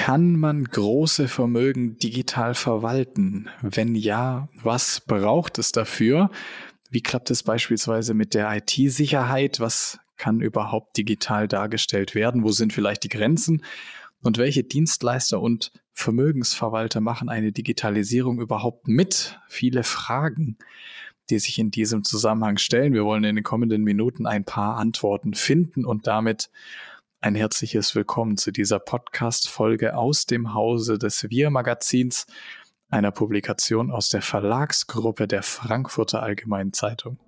Kann man große Vermögen digital verwalten? Wenn ja, was braucht es dafür? Wie klappt es beispielsweise mit der IT-Sicherheit? Was kann überhaupt digital dargestellt werden? Wo sind vielleicht die Grenzen? Und welche Dienstleister und Vermögensverwalter machen eine Digitalisierung überhaupt mit? Viele Fragen, die sich in diesem Zusammenhang stellen. Wir wollen in den kommenden Minuten ein paar Antworten finden und damit ein herzliches Willkommen zu dieser Podcast-Folge aus dem Hause des Wir-Magazins, einer Publikation aus der Verlagsgruppe der Frankfurter Allgemeinen Zeitung.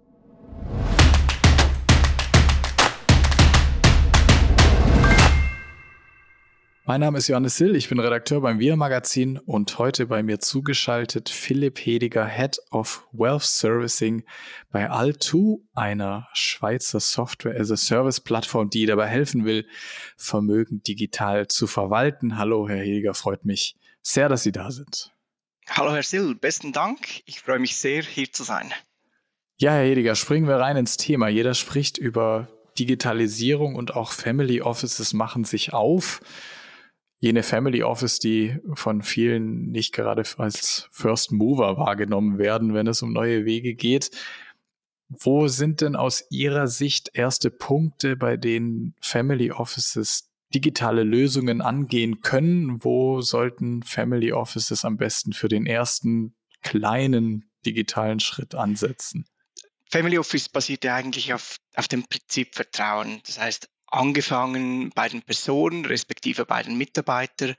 Mein Name ist Johannes Sill, ich bin Redakteur beim Wir Magazin und heute bei mir zugeschaltet Philipp Hediger, Head of Wealth Servicing bei Altu, einer Schweizer Software as a Service Plattform, die dabei helfen will, Vermögen digital zu verwalten. Hallo, Herr Hediger, freut mich sehr, dass Sie da sind. Hallo, Herr Sill, besten Dank. Ich freue mich sehr, hier zu sein. Ja, Herr Hediger, springen wir rein ins Thema. Jeder spricht über Digitalisierung und auch Family Offices machen sich auf jene Family Office, die von vielen nicht gerade als First Mover wahrgenommen werden, wenn es um neue Wege geht. Wo sind denn aus Ihrer Sicht erste Punkte, bei denen Family Offices digitale Lösungen angehen können? Wo sollten Family Offices am besten für den ersten kleinen digitalen Schritt ansetzen? Family Office basiert ja eigentlich auf, auf dem Prinzip Vertrauen. Das heißt, angefangen bei den Personen, respektive bei den Mitarbeitern.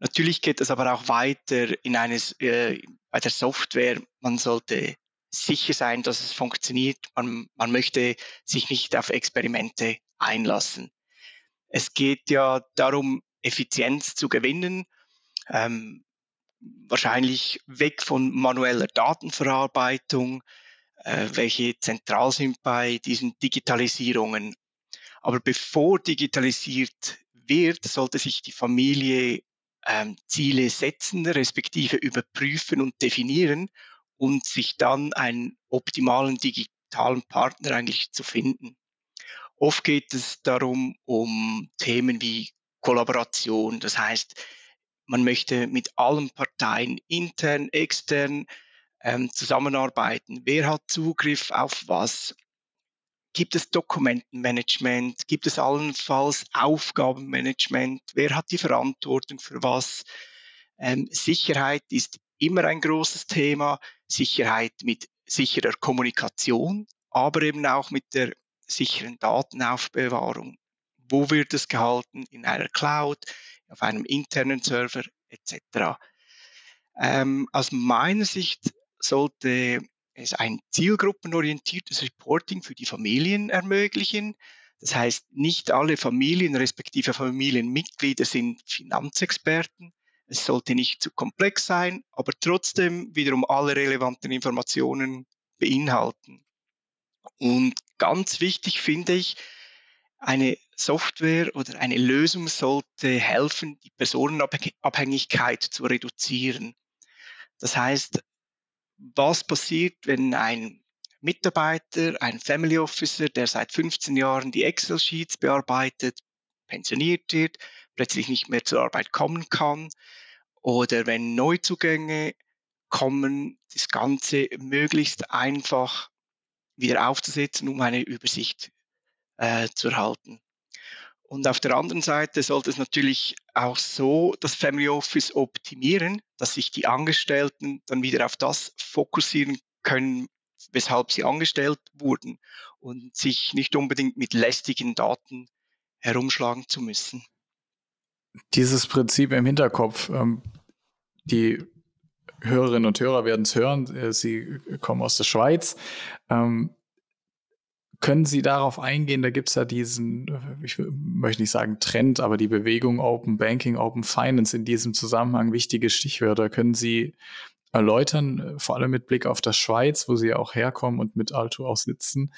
Natürlich geht es aber auch weiter in eines, äh, bei der Software. Man sollte sicher sein, dass es funktioniert. Man, man möchte sich nicht auf Experimente einlassen. Es geht ja darum, Effizienz zu gewinnen, ähm, wahrscheinlich weg von manueller Datenverarbeitung, äh, welche zentral sind bei diesen Digitalisierungen aber bevor digitalisiert wird, sollte sich die Familie ähm, Ziele setzen, respektive überprüfen und definieren und sich dann einen optimalen digitalen Partner eigentlich zu finden. Oft geht es darum, um Themen wie Kollaboration. Das heißt, man möchte mit allen Parteien intern, extern ähm, zusammenarbeiten. Wer hat Zugriff auf was? Gibt es Dokumentenmanagement? Gibt es allenfalls Aufgabenmanagement? Wer hat die Verantwortung für was? Ähm, Sicherheit ist immer ein großes Thema. Sicherheit mit sicherer Kommunikation, aber eben auch mit der sicheren Datenaufbewahrung. Wo wird es gehalten? In einer Cloud, auf einem internen Server etc. Ähm, aus meiner Sicht sollte es ein zielgruppenorientiertes Reporting für die Familien ermöglichen. Das heißt, nicht alle Familien respektive Familienmitglieder sind Finanzexperten. Es sollte nicht zu komplex sein, aber trotzdem wiederum alle relevanten Informationen beinhalten. Und ganz wichtig finde ich, eine Software oder eine Lösung sollte helfen, die Personenabhängigkeit zu reduzieren. Das heißt, was passiert, wenn ein Mitarbeiter, ein Family Officer, der seit 15 Jahren die Excel-Sheets bearbeitet, pensioniert wird, plötzlich nicht mehr zur Arbeit kommen kann oder wenn Neuzugänge kommen, das Ganze möglichst einfach wieder aufzusetzen, um eine Übersicht äh, zu erhalten. Und auf der anderen Seite sollte es natürlich auch so das Family Office optimieren, dass sich die Angestellten dann wieder auf das fokussieren können, weshalb sie angestellt wurden und sich nicht unbedingt mit lästigen Daten herumschlagen zu müssen. Dieses Prinzip im Hinterkopf, ähm, die Hörerinnen und Hörer werden es hören, äh, sie kommen aus der Schweiz. Ähm, können Sie darauf eingehen? Da gibt es ja diesen, ich möchte nicht sagen Trend, aber die Bewegung Open Banking, Open Finance in diesem Zusammenhang wichtige Stichwörter. Können Sie erläutern, vor allem mit Blick auf das Schweiz, wo Sie ja auch herkommen und mit Alto auch sitzen,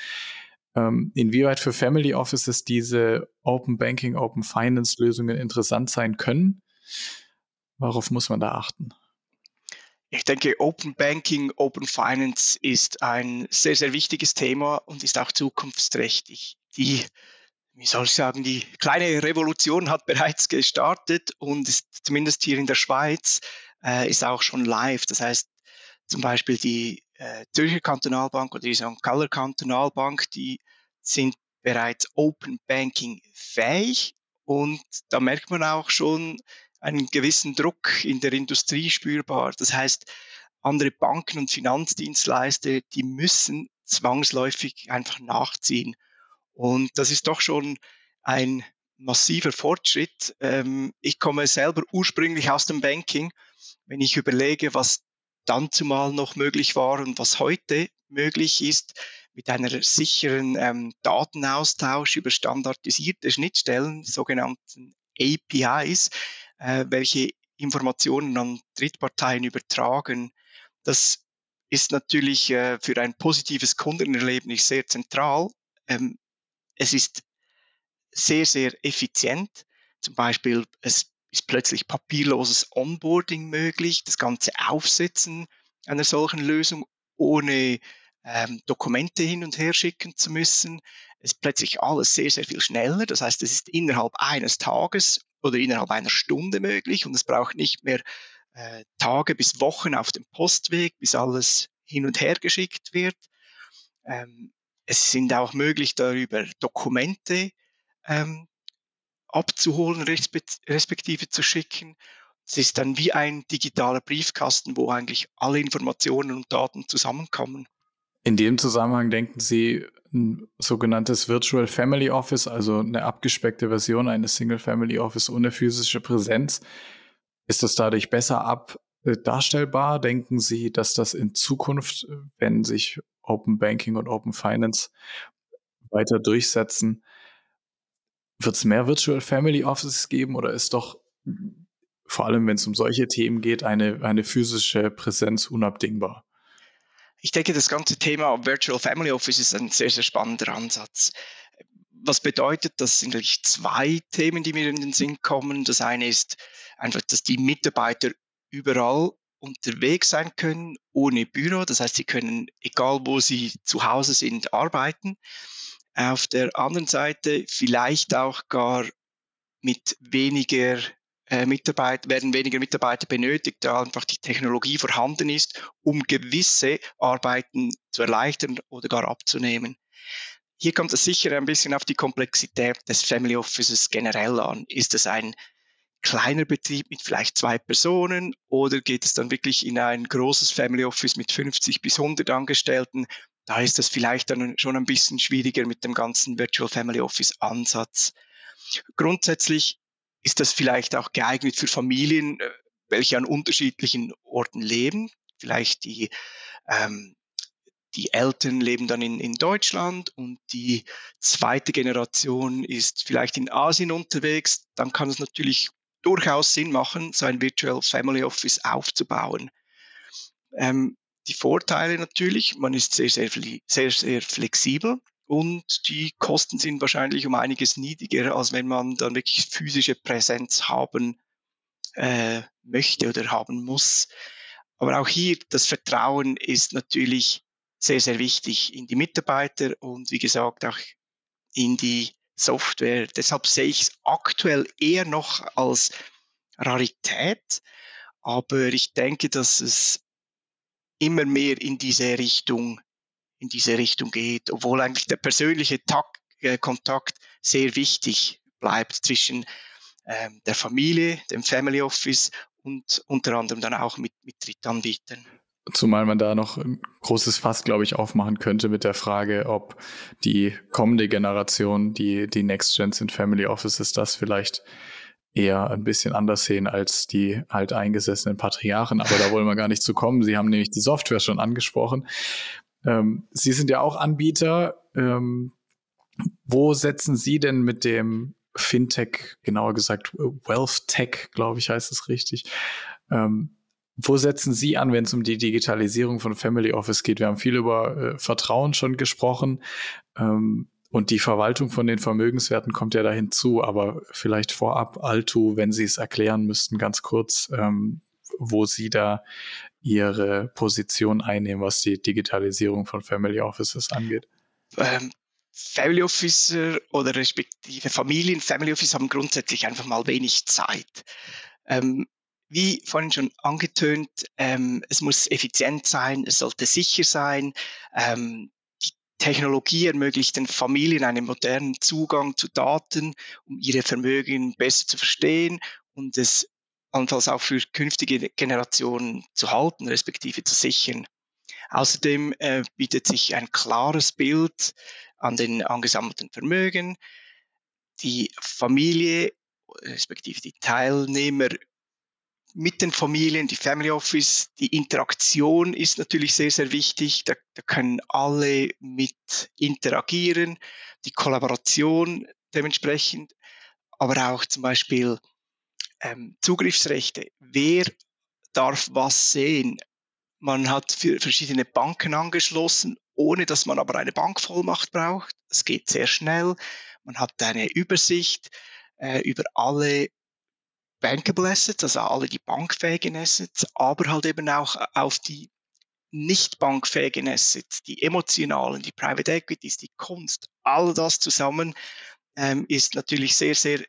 ähm, inwieweit für Family Offices diese Open Banking, Open Finance Lösungen interessant sein können? Worauf muss man da achten? Ich denke, Open Banking, Open Finance ist ein sehr, sehr wichtiges Thema und ist auch zukunftsträchtig. Die wie soll ich sagen, die kleine Revolution hat bereits gestartet und ist zumindest hier in der Schweiz äh, ist auch schon live. Das heißt, zum Beispiel die äh, Zürcher Kantonalbank oder die St. Galler Kantonalbank, die sind bereits Open Banking fähig und da merkt man auch schon einen gewissen Druck in der Industrie spürbar. Das heißt, andere Banken und Finanzdienstleister, die müssen zwangsläufig einfach nachziehen. Und das ist doch schon ein massiver Fortschritt. Ähm, ich komme selber ursprünglich aus dem Banking. Wenn ich überlege, was dann zumal noch möglich war und was heute möglich ist, mit einer sicheren ähm, Datenaustausch über standardisierte Schnittstellen, sogenannten APIs, äh, welche Informationen an Drittparteien übertragen. Das ist natürlich äh, für ein positives Kundenerlebnis sehr zentral. Ähm, es ist sehr, sehr effizient. Zum Beispiel, es ist plötzlich papierloses Onboarding möglich, das ganze Aufsetzen einer solchen Lösung ohne ähm, Dokumente hin und her schicken zu müssen. Es ist plötzlich alles sehr, sehr viel schneller. Das heißt, es ist innerhalb eines Tages oder innerhalb einer Stunde möglich und es braucht nicht mehr äh, Tage bis Wochen auf dem Postweg, bis alles hin und her geschickt wird. Ähm, es sind auch möglich, darüber Dokumente ähm, abzuholen, respektive zu schicken. Es ist dann wie ein digitaler Briefkasten, wo eigentlich alle Informationen und Daten zusammenkommen. In dem Zusammenhang denken Sie ein sogenanntes Virtual Family Office, also eine abgespeckte Version eines Single Family Office ohne physische Präsenz. Ist das dadurch besser ab äh, darstellbar? Denken Sie, dass das in Zukunft, wenn sich Open Banking und Open Finance weiter durchsetzen, wird es mehr Virtual Family Offices geben oder ist doch vor allem, wenn es um solche Themen geht, eine, eine physische Präsenz unabdingbar? Ich denke, das ganze Thema Virtual Family Office ist ein sehr, sehr spannender Ansatz. Was bedeutet, das sind eigentlich zwei Themen, die mir in den Sinn kommen. Das eine ist einfach, dass die Mitarbeiter überall unterwegs sein können, ohne Büro. Das heißt, sie können, egal wo sie zu Hause sind, arbeiten. Auf der anderen Seite vielleicht auch gar mit weniger Mitarbeiter, werden weniger Mitarbeiter benötigt, da einfach die Technologie vorhanden ist, um gewisse Arbeiten zu erleichtern oder gar abzunehmen. Hier kommt es sicher ein bisschen auf die Komplexität des Family Offices generell an. Ist es ein kleiner Betrieb mit vielleicht zwei Personen oder geht es dann wirklich in ein großes Family Office mit 50 bis 100 Angestellten? Da ist das vielleicht dann schon ein bisschen schwieriger mit dem ganzen Virtual Family Office Ansatz. Grundsätzlich ist das vielleicht auch geeignet für Familien, äh, welche an unterschiedlichen Orten leben. Vielleicht die, ähm, die Eltern leben dann in, in Deutschland und die zweite Generation ist vielleicht in Asien unterwegs. Dann kann es natürlich durchaus Sinn machen, so ein Virtual Family Office aufzubauen. Ähm, die Vorteile natürlich, man ist sehr, sehr, sehr, sehr flexibel und die Kosten sind wahrscheinlich um einiges niedriger, als wenn man dann wirklich physische Präsenz haben äh, möchte oder haben muss. Aber auch hier, das Vertrauen ist natürlich sehr, sehr wichtig in die Mitarbeiter und wie gesagt auch in die Software. Deshalb sehe ich es aktuell eher noch als Rarität, aber ich denke, dass es immer mehr in diese Richtung in diese Richtung geht, obwohl eigentlich der persönliche Takt, äh, Kontakt sehr wichtig bleibt zwischen ähm, der Familie, dem Family Office und unter anderem dann auch mit, mit Drittanbietern. Zumal man da noch ein großes Fass, glaube ich, aufmachen könnte mit der Frage, ob die kommende Generation, die, die Next Gens in Family Offices, das vielleicht eher ein bisschen anders sehen als die halt eingesessenen Patriarchen. Aber da wollen wir gar nicht zu kommen. Sie haben nämlich die Software schon angesprochen. Ähm, Sie sind ja auch Anbieter. Ähm, wo setzen Sie denn mit dem Fintech, genauer gesagt Wealth Tech, glaube ich, heißt es richtig. Ähm, wo setzen Sie an, wenn es um die Digitalisierung von Family Office geht? Wir haben viel über äh, Vertrauen schon gesprochen ähm, und die Verwaltung von den Vermögenswerten kommt ja da hinzu. Aber vielleicht vorab, Altu, wenn Sie es erklären müssten, ganz kurz, ähm, wo Sie da Ihre Position einnehmen, was die Digitalisierung von Family Offices angeht? Ähm, Family Officer oder respektive Familien, Family Office haben grundsätzlich einfach mal wenig Zeit. Ähm, wie vorhin schon angetönt, ähm, es muss effizient sein, es sollte sicher sein. Ähm, die Technologie ermöglicht den Familien einen modernen Zugang zu Daten, um ihre Vermögen besser zu verstehen und es allenfalls auch für künftige Generationen zu halten, respektive zu sichern. Außerdem äh, bietet sich ein klares Bild an den angesammelten Vermögen. Die Familie, respektive die Teilnehmer mit den Familien, die Family Office, die Interaktion ist natürlich sehr, sehr wichtig. Da, da können alle mit interagieren, die Kollaboration dementsprechend, aber auch zum Beispiel ähm, Zugriffsrechte. Wer darf was sehen? Man hat für verschiedene Banken angeschlossen, ohne dass man aber eine Bankvollmacht braucht. Es geht sehr schnell. Man hat eine Übersicht äh, über alle Bankable Assets, also alle die bankfähigen Assets, aber halt eben auch auf die nicht bankfähigen Assets, die emotionalen, die Private Equities, die Kunst, all das zusammen ähm, ist natürlich sehr, sehr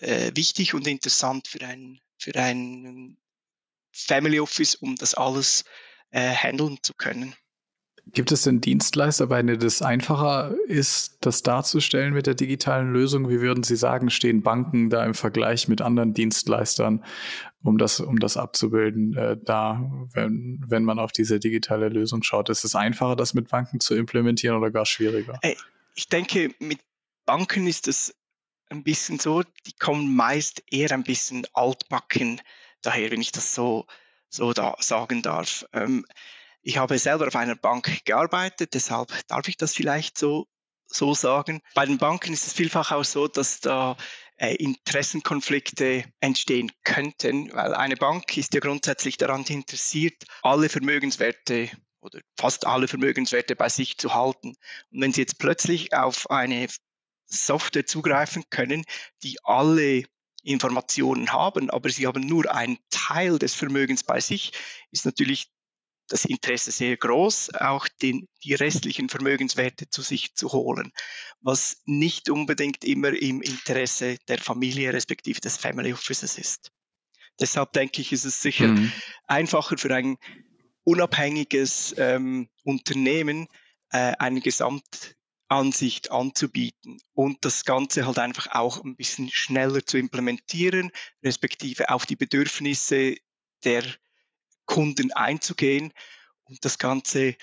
äh, wichtig und interessant für ein, für ein Family Office, um das alles äh, handeln zu können. Gibt es denn Dienstleister, bei denen es einfacher ist, das darzustellen mit der digitalen Lösung? Wie würden Sie sagen, stehen Banken da im Vergleich mit anderen Dienstleistern, um das, um das abzubilden, äh, da, wenn, wenn man auf diese digitale Lösung schaut? Ist es einfacher, das mit Banken zu implementieren oder gar schwieriger? Äh, ich denke, mit Banken ist es ein bisschen so, die kommen meist eher ein bisschen altbacken daher, wenn ich das so, so da sagen darf. Ähm, ich habe selber auf einer Bank gearbeitet, deshalb darf ich das vielleicht so, so sagen. Bei den Banken ist es vielfach auch so, dass da äh, Interessenkonflikte entstehen könnten, weil eine Bank ist ja grundsätzlich daran interessiert, alle Vermögenswerte oder fast alle Vermögenswerte bei sich zu halten. Und wenn Sie jetzt plötzlich auf eine Software zugreifen können, die alle Informationen haben, aber sie haben nur einen Teil des Vermögens bei sich, ist natürlich das Interesse sehr groß, auch den, die restlichen Vermögenswerte zu sich zu holen, was nicht unbedingt immer im Interesse der Familie respektive des Family Offices ist. Deshalb denke ich, ist es sicher mhm. einfacher für ein unabhängiges ähm, Unternehmen äh, eine Gesamtansicht anzubieten und das Ganze halt einfach auch ein bisschen schneller zu implementieren, respektive auf die Bedürfnisse der Kunden einzugehen und das Ganze,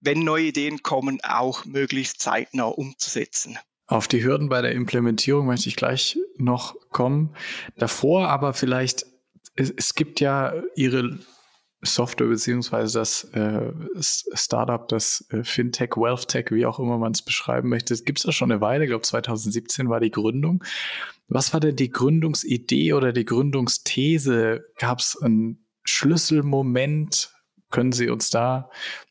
wenn neue Ideen kommen, auch möglichst zeitnah umzusetzen. Auf die Hürden bei der Implementierung möchte ich gleich noch kommen. Davor aber vielleicht, es, es gibt ja Ihre Software beziehungsweise das äh, Startup, das äh, Fintech, WealthTech, wie auch immer man es beschreiben möchte, gibt es ja schon eine Weile. Ich glaube, 2017 war die Gründung. Was war denn die Gründungsidee oder die Gründungsthese? Gab es ein Schlüsselmoment? Können Sie uns da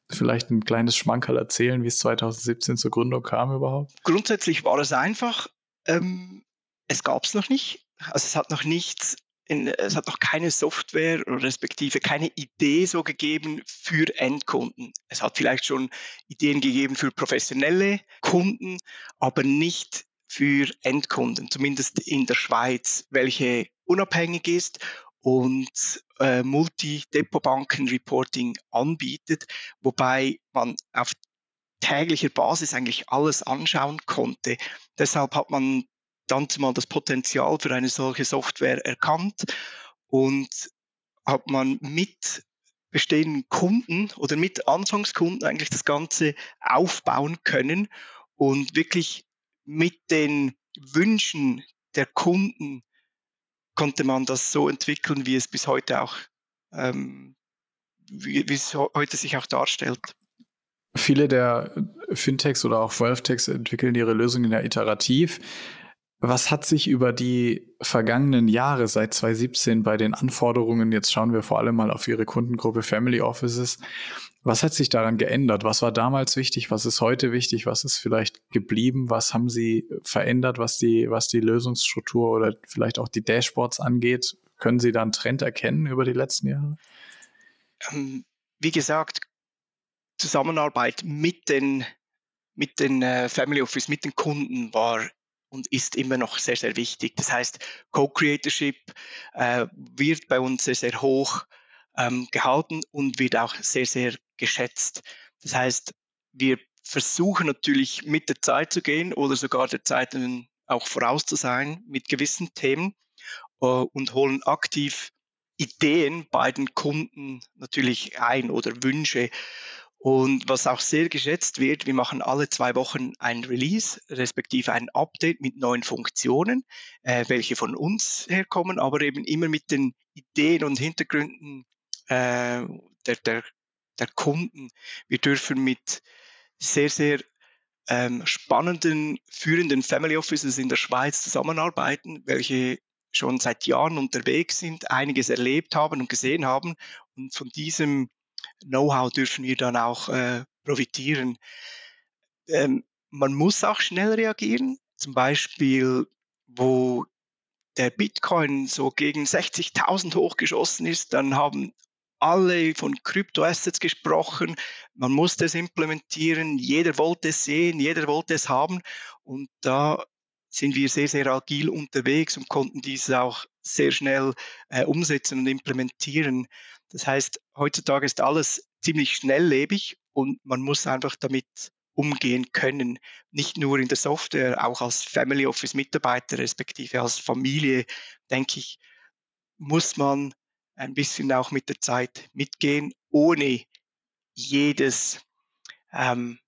vielleicht ein kleines Schmankerl erzählen, wie es 2017 zur Gründung kam überhaupt? Grundsätzlich war es einfach. Ähm, es gab es noch nicht. Also es hat noch nichts, in, es hat noch keine Software respektive keine Idee so gegeben für Endkunden. Es hat vielleicht schon Ideen gegeben für professionelle Kunden, aber nicht für Endkunden, zumindest in der Schweiz, welche unabhängig ist und äh, Multi-Depot-Banken-Reporting anbietet, wobei man auf täglicher Basis eigentlich alles anschauen konnte. Deshalb hat man dann zumal das Potenzial für eine solche Software erkannt und hat man mit bestehenden Kunden oder mit Anfangskunden eigentlich das Ganze aufbauen können und wirklich mit den Wünschen der Kunden konnte man das so entwickeln, wie es bis heute auch, ähm, wie, wie es heute sich auch darstellt. Viele der Fintechs oder auch WealthTechs entwickeln ihre Lösungen ja iterativ. Was hat sich über die vergangenen Jahre seit 2017 bei den Anforderungen, jetzt schauen wir vor allem mal auf Ihre Kundengruppe Family Offices, was hat sich daran geändert? Was war damals wichtig? Was ist heute wichtig? Was ist vielleicht geblieben? Was haben Sie verändert, was die, was die Lösungsstruktur oder vielleicht auch die Dashboards angeht? Können Sie da einen Trend erkennen über die letzten Jahre? Ähm, wie gesagt, Zusammenarbeit mit den mit den äh, Family Office, mit den Kunden war und ist immer noch sehr, sehr wichtig. Das heißt, Co-Creatorship äh, wird bei uns sehr, sehr hoch ähm, gehalten und wird auch sehr, sehr geschätzt. Das heißt, wir versuchen natürlich mit der Zeit zu gehen oder sogar der Zeit auch voraus zu sein mit gewissen Themen äh, und holen aktiv Ideen bei den Kunden natürlich ein oder Wünsche und was auch sehr geschätzt wird, wir machen alle zwei Wochen ein Release, respektive ein Update mit neuen Funktionen, äh, welche von uns herkommen, aber eben immer mit den Ideen und Hintergründen äh, der, der, der Kunden. Wir dürfen mit sehr, sehr ähm, spannenden, führenden Family Offices in der Schweiz zusammenarbeiten, welche schon seit Jahren unterwegs sind, einiges erlebt haben und gesehen haben. Und von diesem Know-how dürfen wir dann auch äh, profitieren. Ähm, man muss auch schnell reagieren. Zum Beispiel, wo der Bitcoin so gegen 60.000 hochgeschossen ist, dann haben alle von Kryptoassets gesprochen. Man musste es implementieren. Jeder wollte es sehen, jeder wollte es haben. Und da sind wir sehr, sehr agil unterwegs und konnten dies auch sehr schnell äh, umsetzen und implementieren. Das heißt, heutzutage ist alles ziemlich schnelllebig und man muss einfach damit umgehen können. Nicht nur in der Software, auch als Family Office Mitarbeiter, respektive als Familie, denke ich, muss man ein bisschen auch mit der Zeit mitgehen, ohne jedes, ähm,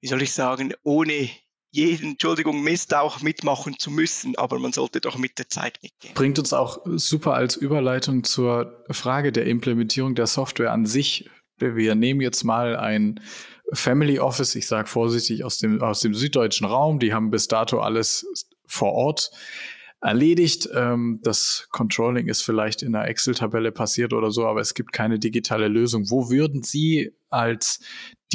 wie soll ich sagen, ohne jeden, Entschuldigung, Mist auch mitmachen zu müssen, aber man sollte doch mit der Zeit mitgehen. Bringt uns auch super als Überleitung zur Frage der Implementierung der Software an sich. Wir nehmen jetzt mal ein Family Office, ich sage vorsichtig aus dem, aus dem süddeutschen Raum, die haben bis dato alles vor Ort erledigt. Ähm, das Controlling ist vielleicht in einer Excel-Tabelle passiert oder so, aber es gibt keine digitale Lösung. Wo würden Sie als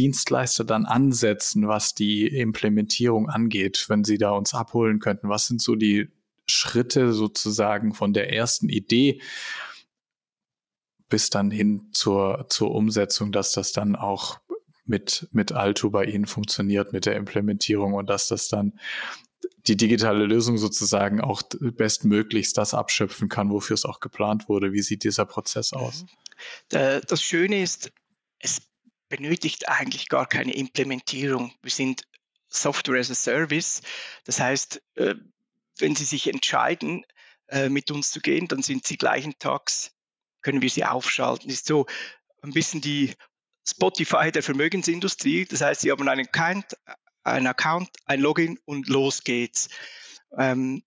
Dienstleister dann ansetzen, was die Implementierung angeht, wenn Sie da uns abholen könnten? Was sind so die Schritte sozusagen von der ersten Idee bis dann hin zur, zur Umsetzung, dass das dann auch mit, mit Alto bei Ihnen funktioniert, mit der Implementierung und dass das dann die digitale Lösung sozusagen auch bestmöglichst das abschöpfen kann, wofür es auch geplant wurde. Wie sieht dieser Prozess aus? Mhm. Das Schöne ist, es benötigt eigentlich gar keine Implementierung. Wir sind Software as a Service. Das heißt, äh, wenn Sie sich entscheiden, äh, mit uns zu gehen, dann sind Sie gleichen Tags, können wir Sie aufschalten. Das ist so ein bisschen die Spotify der Vermögensindustrie. Das heißt, Sie haben einen Account, ein Account, ein Login und los geht's. Ähm,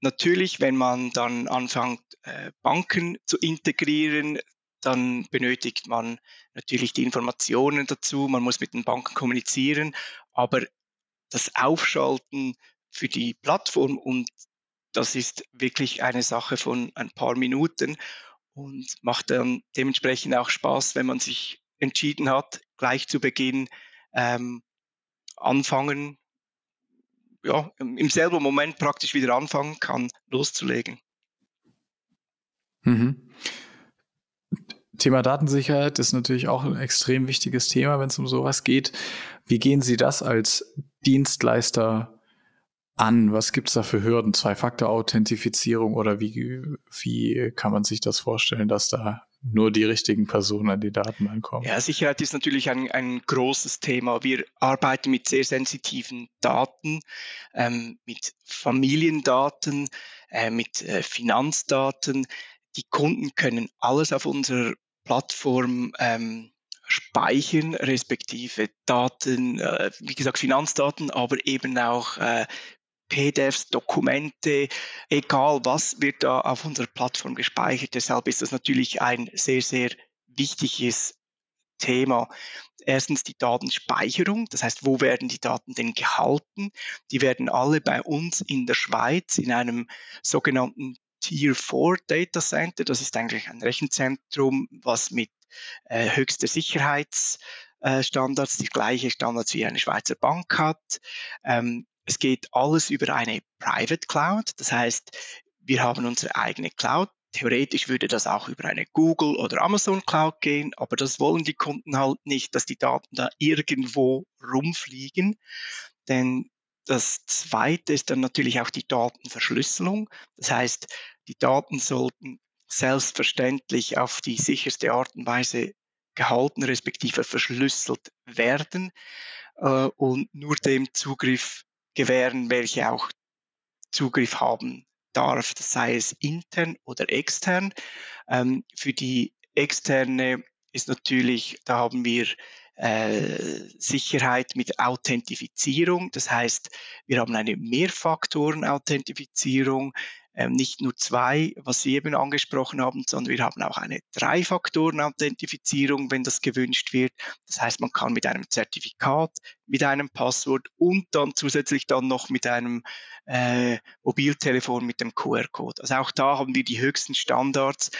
natürlich, wenn man dann anfängt, äh, Banken zu integrieren, dann benötigt man natürlich die Informationen dazu, man muss mit den Banken kommunizieren, aber das Aufschalten für die Plattform und das ist wirklich eine Sache von ein paar Minuten und macht dann dementsprechend auch Spaß, wenn man sich entschieden hat, gleich zu Beginn ähm, anfangen, ja, im selben Moment praktisch wieder anfangen kann, loszulegen. Mhm. Thema Datensicherheit ist natürlich auch ein extrem wichtiges Thema, wenn es um sowas geht. Wie gehen Sie das als Dienstleister an? Was gibt es da für Hürden? Zwei-Faktor-Authentifizierung oder wie, wie kann man sich das vorstellen, dass da nur die richtigen Personen an die Daten ankommen. Ja, Sicherheit ist natürlich ein, ein großes Thema. Wir arbeiten mit sehr sensitiven Daten, ähm, mit Familiendaten, äh, mit äh, Finanzdaten. Die Kunden können alles auf unserer Plattform ähm, speichern, respektive Daten, äh, wie gesagt Finanzdaten, aber eben auch äh, PDFs, Dokumente, egal was wird da auf unserer Plattform gespeichert. Deshalb ist das natürlich ein sehr, sehr wichtiges Thema. Erstens die Datenspeicherung, das heißt, wo werden die Daten denn gehalten? Die werden alle bei uns in der Schweiz in einem sogenannten Tier 4 Data Center. Das ist eigentlich ein Rechenzentrum, was mit äh, höchster Sicherheitsstandards, äh, die gleiche Standards wie eine Schweizer Bank hat. Ähm, es geht alles über eine Private Cloud. Das heißt, wir haben unsere eigene Cloud, theoretisch würde das auch über eine Google oder Amazon Cloud gehen, aber das wollen die Kunden halt nicht, dass die Daten da irgendwo rumfliegen. Denn das zweite ist dann natürlich auch die Datenverschlüsselung. Das heißt, die Daten sollten selbstverständlich auf die sicherste Art und Weise gehalten, respektive verschlüsselt werden äh, und nur dem Zugriff gewähren, welche auch Zugriff haben darf, sei es intern oder extern. Ähm, für die externe ist natürlich, da haben wir äh, Sicherheit mit Authentifizierung. Das heißt, wir haben eine Mehrfaktoren-Authentifizierung, nicht nur zwei, was Sie eben angesprochen haben, sondern wir haben auch eine Drei-Faktoren-Authentifizierung, wenn das gewünscht wird. Das heißt, man kann mit einem Zertifikat, mit einem Passwort und dann zusätzlich dann noch mit einem äh, Mobiltelefon mit dem QR-Code. Also auch da haben wir die höchsten Standards,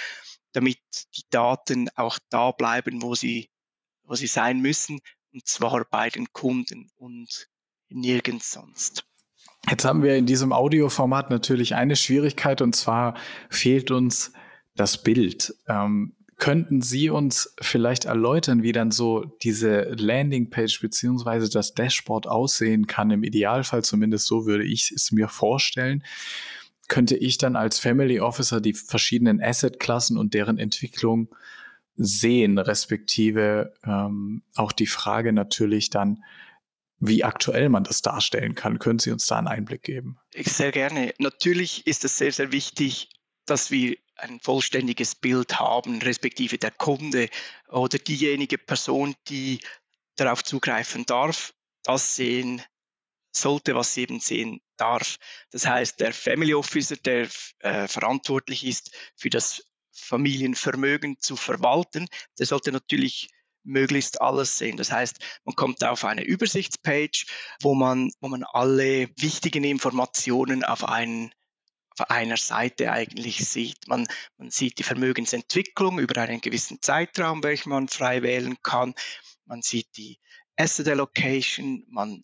damit die Daten auch da bleiben, wo sie, wo sie sein müssen, und zwar bei den Kunden und nirgends sonst. Jetzt haben wir in diesem Audioformat natürlich eine Schwierigkeit und zwar fehlt uns das Bild. Ähm, könnten Sie uns vielleicht erläutern, wie dann so diese Landingpage beziehungsweise das Dashboard aussehen kann? Im Idealfall zumindest so würde ich es mir vorstellen. Könnte ich dann als Family Officer die verschiedenen Asset-Klassen und deren Entwicklung sehen, respektive ähm, auch die Frage natürlich dann, wie aktuell man das darstellen kann. Können Sie uns da einen Einblick geben? Sehr gerne. Natürlich ist es sehr, sehr wichtig, dass wir ein vollständiges Bild haben, respektive der Kunde oder diejenige Person, die darauf zugreifen darf, das sehen sollte, was sie eben sehen darf. Das heißt, der Family Officer, der äh, verantwortlich ist für das Familienvermögen zu verwalten, der sollte natürlich möglichst alles sehen. Das heißt, man kommt auf eine Übersichtspage, wo man, wo man alle wichtigen Informationen auf, einen, auf einer Seite eigentlich sieht. Man, man sieht die Vermögensentwicklung über einen gewissen Zeitraum, welchen man frei wählen kann. Man sieht die Asset Allocation, man,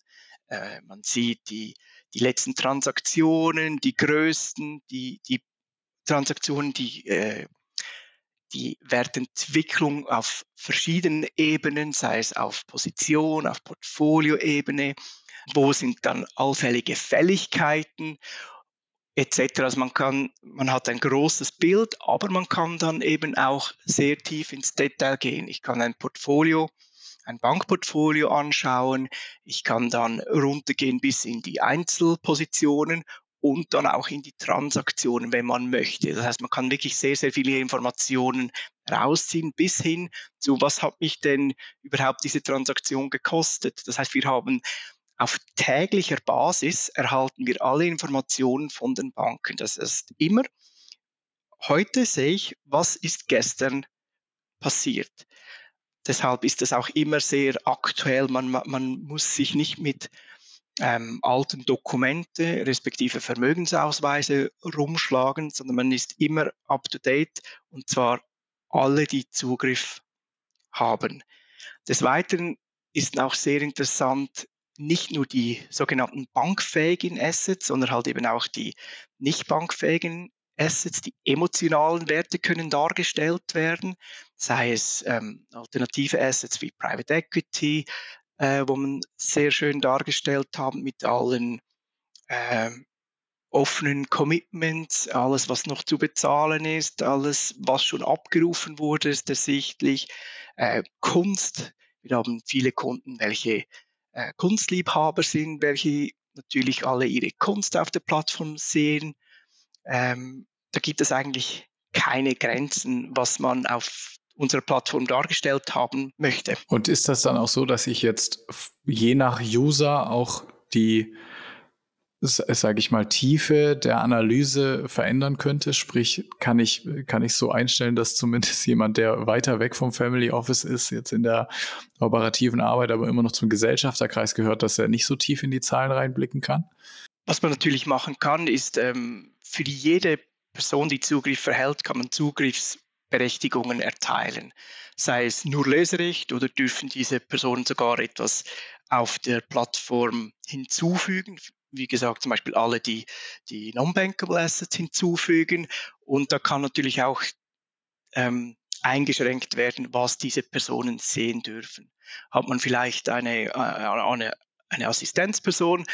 äh, man sieht die, die letzten Transaktionen, die größten, die, die Transaktionen, die äh, die Wertentwicklung auf verschiedenen Ebenen, sei es auf Position, auf Portfolioebene, wo sind dann allfällige Fälligkeiten etc. Also man kann, man hat ein großes Bild, aber man kann dann eben auch sehr tief ins Detail gehen. Ich kann ein Portfolio, ein Bankportfolio anschauen. Ich kann dann runtergehen bis in die Einzelpositionen und dann auch in die Transaktionen, wenn man möchte. Das heißt, man kann wirklich sehr, sehr viele Informationen rausziehen bis hin zu, was hat mich denn überhaupt diese Transaktion gekostet. Das heißt, wir haben auf täglicher Basis erhalten wir alle Informationen von den Banken. Das ist immer, heute sehe ich, was ist gestern passiert. Deshalb ist es auch immer sehr aktuell. Man, man muss sich nicht mit ähm, alten Dokumente respektive Vermögensausweise rumschlagen, sondern man ist immer up-to-date und zwar alle, die Zugriff haben. Des Weiteren ist auch sehr interessant, nicht nur die sogenannten bankfähigen Assets, sondern halt eben auch die nicht bankfähigen Assets, die emotionalen Werte können dargestellt werden, sei es ähm, alternative Assets wie Private Equity, äh, wo man sehr schön dargestellt haben mit allen äh, offenen Commitments, alles, was noch zu bezahlen ist, alles, was schon abgerufen wurde, ist ersichtlich. Äh, Kunst, wir haben viele Kunden, welche äh, Kunstliebhaber sind, welche natürlich alle ihre Kunst auf der Plattform sehen. Ähm, da gibt es eigentlich keine Grenzen, was man auf unserer Plattform dargestellt haben möchte. Und ist das dann auch so, dass ich jetzt je nach User auch die sage ich mal, Tiefe der Analyse verändern könnte. Sprich, kann ich, kann ich so einstellen, dass zumindest jemand, der weiter weg vom Family Office ist, jetzt in der operativen Arbeit, aber immer noch zum Gesellschafterkreis gehört, dass er nicht so tief in die Zahlen reinblicken kann? Was man natürlich machen kann, ist ähm, für jede Person, die Zugriff verhält, kann man Zugriffs Berechtigungen erteilen. Sei es nur Leserecht oder dürfen diese Personen sogar etwas auf der Plattform hinzufügen, wie gesagt, zum Beispiel alle die, die Non-Bankable Assets hinzufügen. Und da kann natürlich auch ähm, eingeschränkt werden, was diese Personen sehen dürfen. Hat man vielleicht eine, äh, eine, eine Assistenzperson,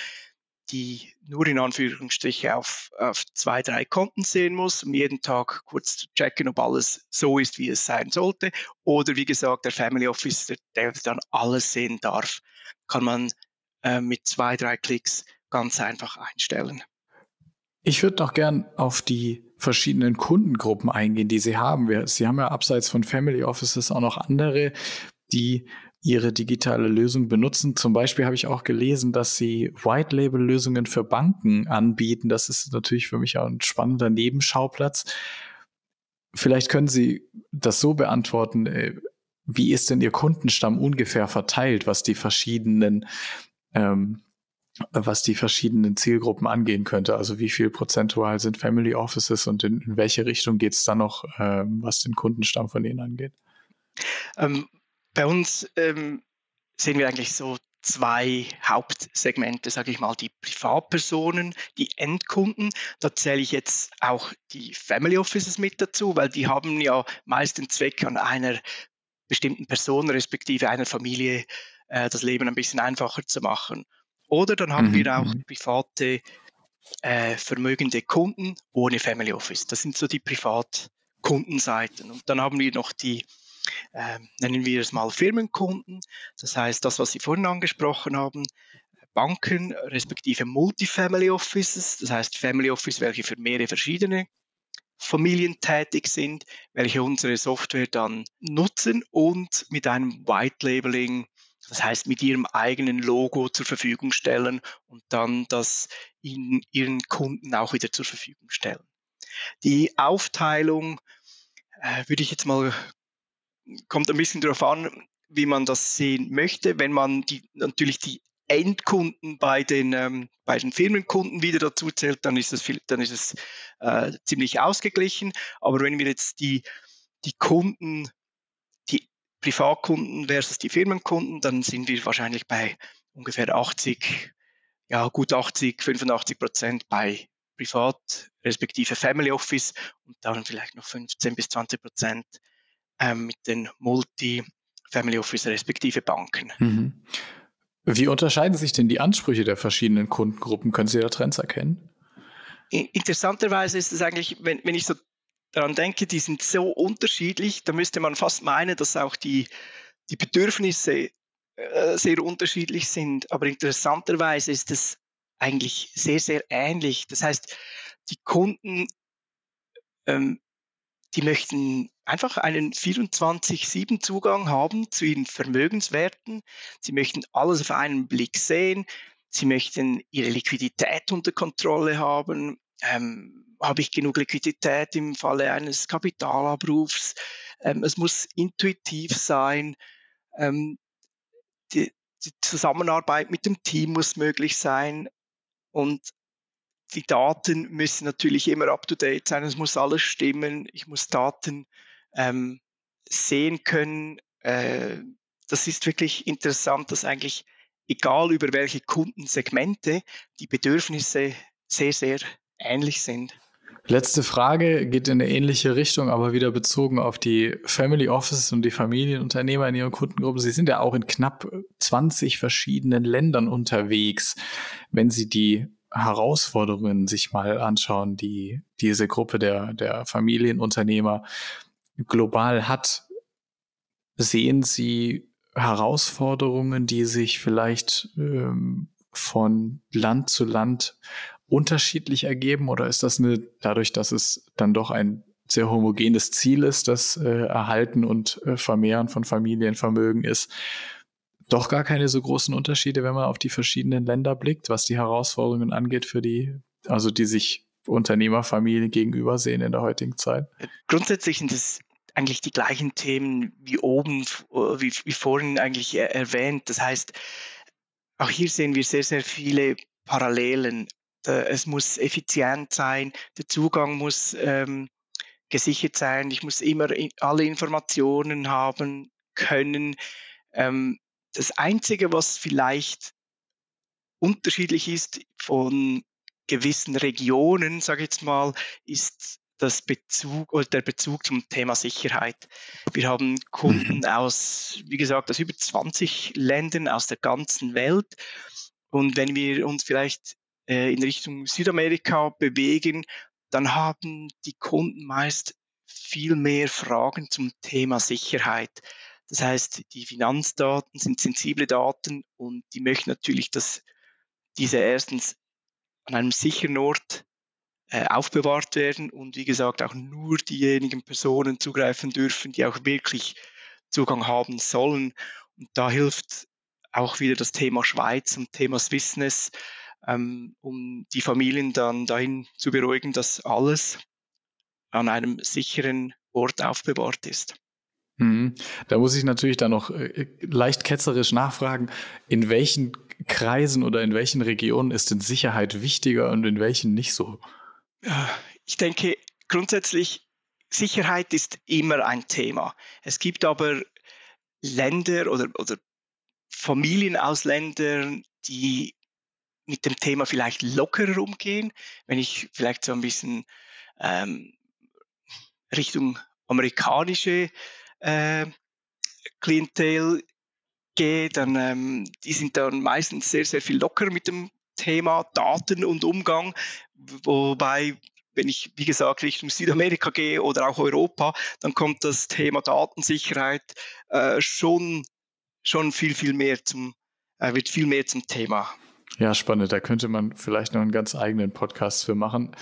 die nur in Anführungsstriche auf, auf zwei, drei Konten sehen muss, um jeden Tag kurz zu checken, ob alles so ist, wie es sein sollte. Oder wie gesagt, der Family Officer, der dann alles sehen darf, kann man äh, mit zwei, drei Klicks ganz einfach einstellen. Ich würde noch gern auf die verschiedenen Kundengruppen eingehen, die Sie haben. Sie haben ja abseits von Family Offices auch noch andere, die ihre digitale Lösung benutzen. Zum Beispiel habe ich auch gelesen, dass sie White-Label-Lösungen für Banken anbieten. Das ist natürlich für mich auch ein spannender Nebenschauplatz. Vielleicht können Sie das so beantworten. Äh, wie ist denn Ihr Kundenstamm ungefähr verteilt, was die verschiedenen ähm, was die verschiedenen Zielgruppen angehen könnte. Also wie viel prozentual sind Family Offices und in, in welche Richtung geht es dann noch, ähm, was den Kundenstamm von denen angeht? Ähm, bei uns ähm, sehen wir eigentlich so zwei Hauptsegmente, sage ich mal, die Privatpersonen, die Endkunden. Da zähle ich jetzt auch die Family Offices mit dazu, weil die haben ja meist den Zweck an einer bestimmten Person respektive einer Familie äh, das Leben ein bisschen einfacher zu machen. Oder dann haben mhm. wir auch private äh, vermögende Kunden ohne Family Office. Das sind so die Privatkundenseiten. Und dann haben wir noch die äh, nennen wir es mal Firmenkunden. Das heißt, das, was Sie vorhin angesprochen haben, Banken respektive Multifamily Offices, das heißt Family Office, welche für mehrere verschiedene Familien tätig sind, welche unsere Software dann nutzen und mit einem White Labeling, das heißt mit ihrem eigenen Logo zur Verfügung stellen und dann das in ihren Kunden auch wieder zur Verfügung stellen. Die Aufteilung äh, würde ich jetzt mal kommt ein bisschen darauf an, wie man das sehen möchte. Wenn man die, natürlich die Endkunden bei den, ähm, bei den Firmenkunden wieder dazu zählt, dann ist es, äh, ziemlich ausgeglichen. Aber wenn wir jetzt die, die Kunden, die Privatkunden versus die Firmenkunden, dann sind wir wahrscheinlich bei ungefähr 80, ja gut 80, 85 Prozent bei Privat respektive Family Office und dann vielleicht noch 15 bis 20 Prozent ähm, mit den Multi-Family Office respektive Banken. Mhm. Wie unterscheiden sich denn die Ansprüche der verschiedenen Kundengruppen? Können Sie da Trends erkennen? Interessanterweise ist es eigentlich, wenn, wenn ich so daran denke, die sind so unterschiedlich, da müsste man fast meinen, dass auch die, die Bedürfnisse äh, sehr unterschiedlich sind. Aber interessanterweise ist es eigentlich sehr, sehr ähnlich. Das heißt, die Kunden ähm, die möchten einfach einen 24-7-Zugang haben zu ihren Vermögenswerten. Sie möchten alles auf einen Blick sehen. Sie möchten ihre Liquidität unter Kontrolle haben. Ähm, habe ich genug Liquidität im Falle eines Kapitalabrufs? Ähm, es muss intuitiv sein. Ähm, die, die Zusammenarbeit mit dem Team muss möglich sein. Und die Daten müssen natürlich immer up-to-date sein, es muss alles stimmen, ich muss Daten ähm, sehen können. Äh, das ist wirklich interessant, dass eigentlich egal über welche Kundensegmente die Bedürfnisse sehr, sehr ähnlich sind. Letzte Frage geht in eine ähnliche Richtung, aber wieder bezogen auf die Family Offices und die Familienunternehmer in ihren Kundengruppen. Sie sind ja auch in knapp 20 verschiedenen Ländern unterwegs. Wenn Sie die Herausforderungen sich mal anschauen, die diese Gruppe der, der Familienunternehmer global hat, sehen Sie Herausforderungen, die sich vielleicht ähm, von Land zu Land unterschiedlich ergeben? Oder ist das eine, dadurch, dass es dann doch ein sehr homogenes Ziel ist, das äh, Erhalten und äh, Vermehren von Familienvermögen ist, doch gar keine so großen Unterschiede, wenn man auf die verschiedenen Länder blickt, was die Herausforderungen angeht für die, also die sich Unternehmerfamilien gegenüber sehen in der heutigen Zeit? Grundsätzlich sind es eigentlich die gleichen Themen wie oben, wie, wie vorhin eigentlich erwähnt. Das heißt, auch hier sehen wir sehr, sehr viele Parallelen. Es muss effizient sein, der Zugang muss ähm, gesichert sein, ich muss immer alle Informationen haben können. Ähm, das Einzige, was vielleicht unterschiedlich ist von gewissen Regionen, sage ich jetzt mal, ist das Bezug oder der Bezug zum Thema Sicherheit. Wir haben Kunden mhm. aus, wie gesagt, aus über 20 Ländern aus der ganzen Welt. Und wenn wir uns vielleicht äh, in Richtung Südamerika bewegen, dann haben die Kunden meist viel mehr Fragen zum Thema Sicherheit. Das heißt, die Finanzdaten sind sensible Daten und die möchten natürlich, dass diese erstens an einem sicheren Ort äh, aufbewahrt werden und wie gesagt auch nur diejenigen Personen zugreifen dürfen, die auch wirklich Zugang haben sollen. Und da hilft auch wieder das Thema Schweiz und Thema Swissness, ähm, um die Familien dann dahin zu beruhigen, dass alles an einem sicheren Ort aufbewahrt ist. Mhm. Da muss ich natürlich dann noch äh, leicht ketzerisch nachfragen, in welchen Kreisen oder in welchen Regionen ist denn Sicherheit wichtiger und in welchen nicht so? Ich denke, grundsätzlich, Sicherheit ist immer ein Thema. Es gibt aber Länder oder, oder Familien aus Ländern, die mit dem Thema vielleicht lockerer umgehen. Wenn ich vielleicht so ein bisschen ähm, Richtung amerikanische äh, Klientel gehe, dann ähm, die sind dann meistens sehr, sehr viel lockerer mit dem Thema Daten und Umgang, wobei wenn ich, wie gesagt, Richtung Südamerika gehe oder auch Europa, dann kommt das Thema Datensicherheit äh, schon, schon viel, viel mehr zum, äh, wird viel mehr zum Thema. Ja, spannend. Da könnte man vielleicht noch einen ganz eigenen Podcast für machen.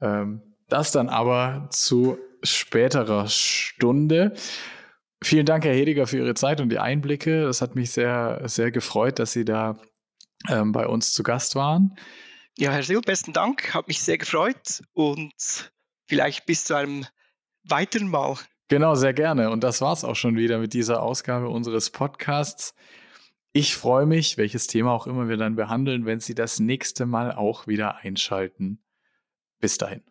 Ähm, das dann aber zu späterer Stunde. Vielen Dank, Herr Hediger, für Ihre Zeit und die Einblicke. Es hat mich sehr, sehr gefreut, dass Sie da ähm, bei uns zu Gast waren. Ja, Herr Sil, besten Dank. Hat mich sehr gefreut und vielleicht bis zu einem weiteren Mal. Genau, sehr gerne. Und das war es auch schon wieder mit dieser Ausgabe unseres Podcasts. Ich freue mich, welches Thema auch immer wir dann behandeln, wenn Sie das nächste Mal auch wieder einschalten. Bis dahin.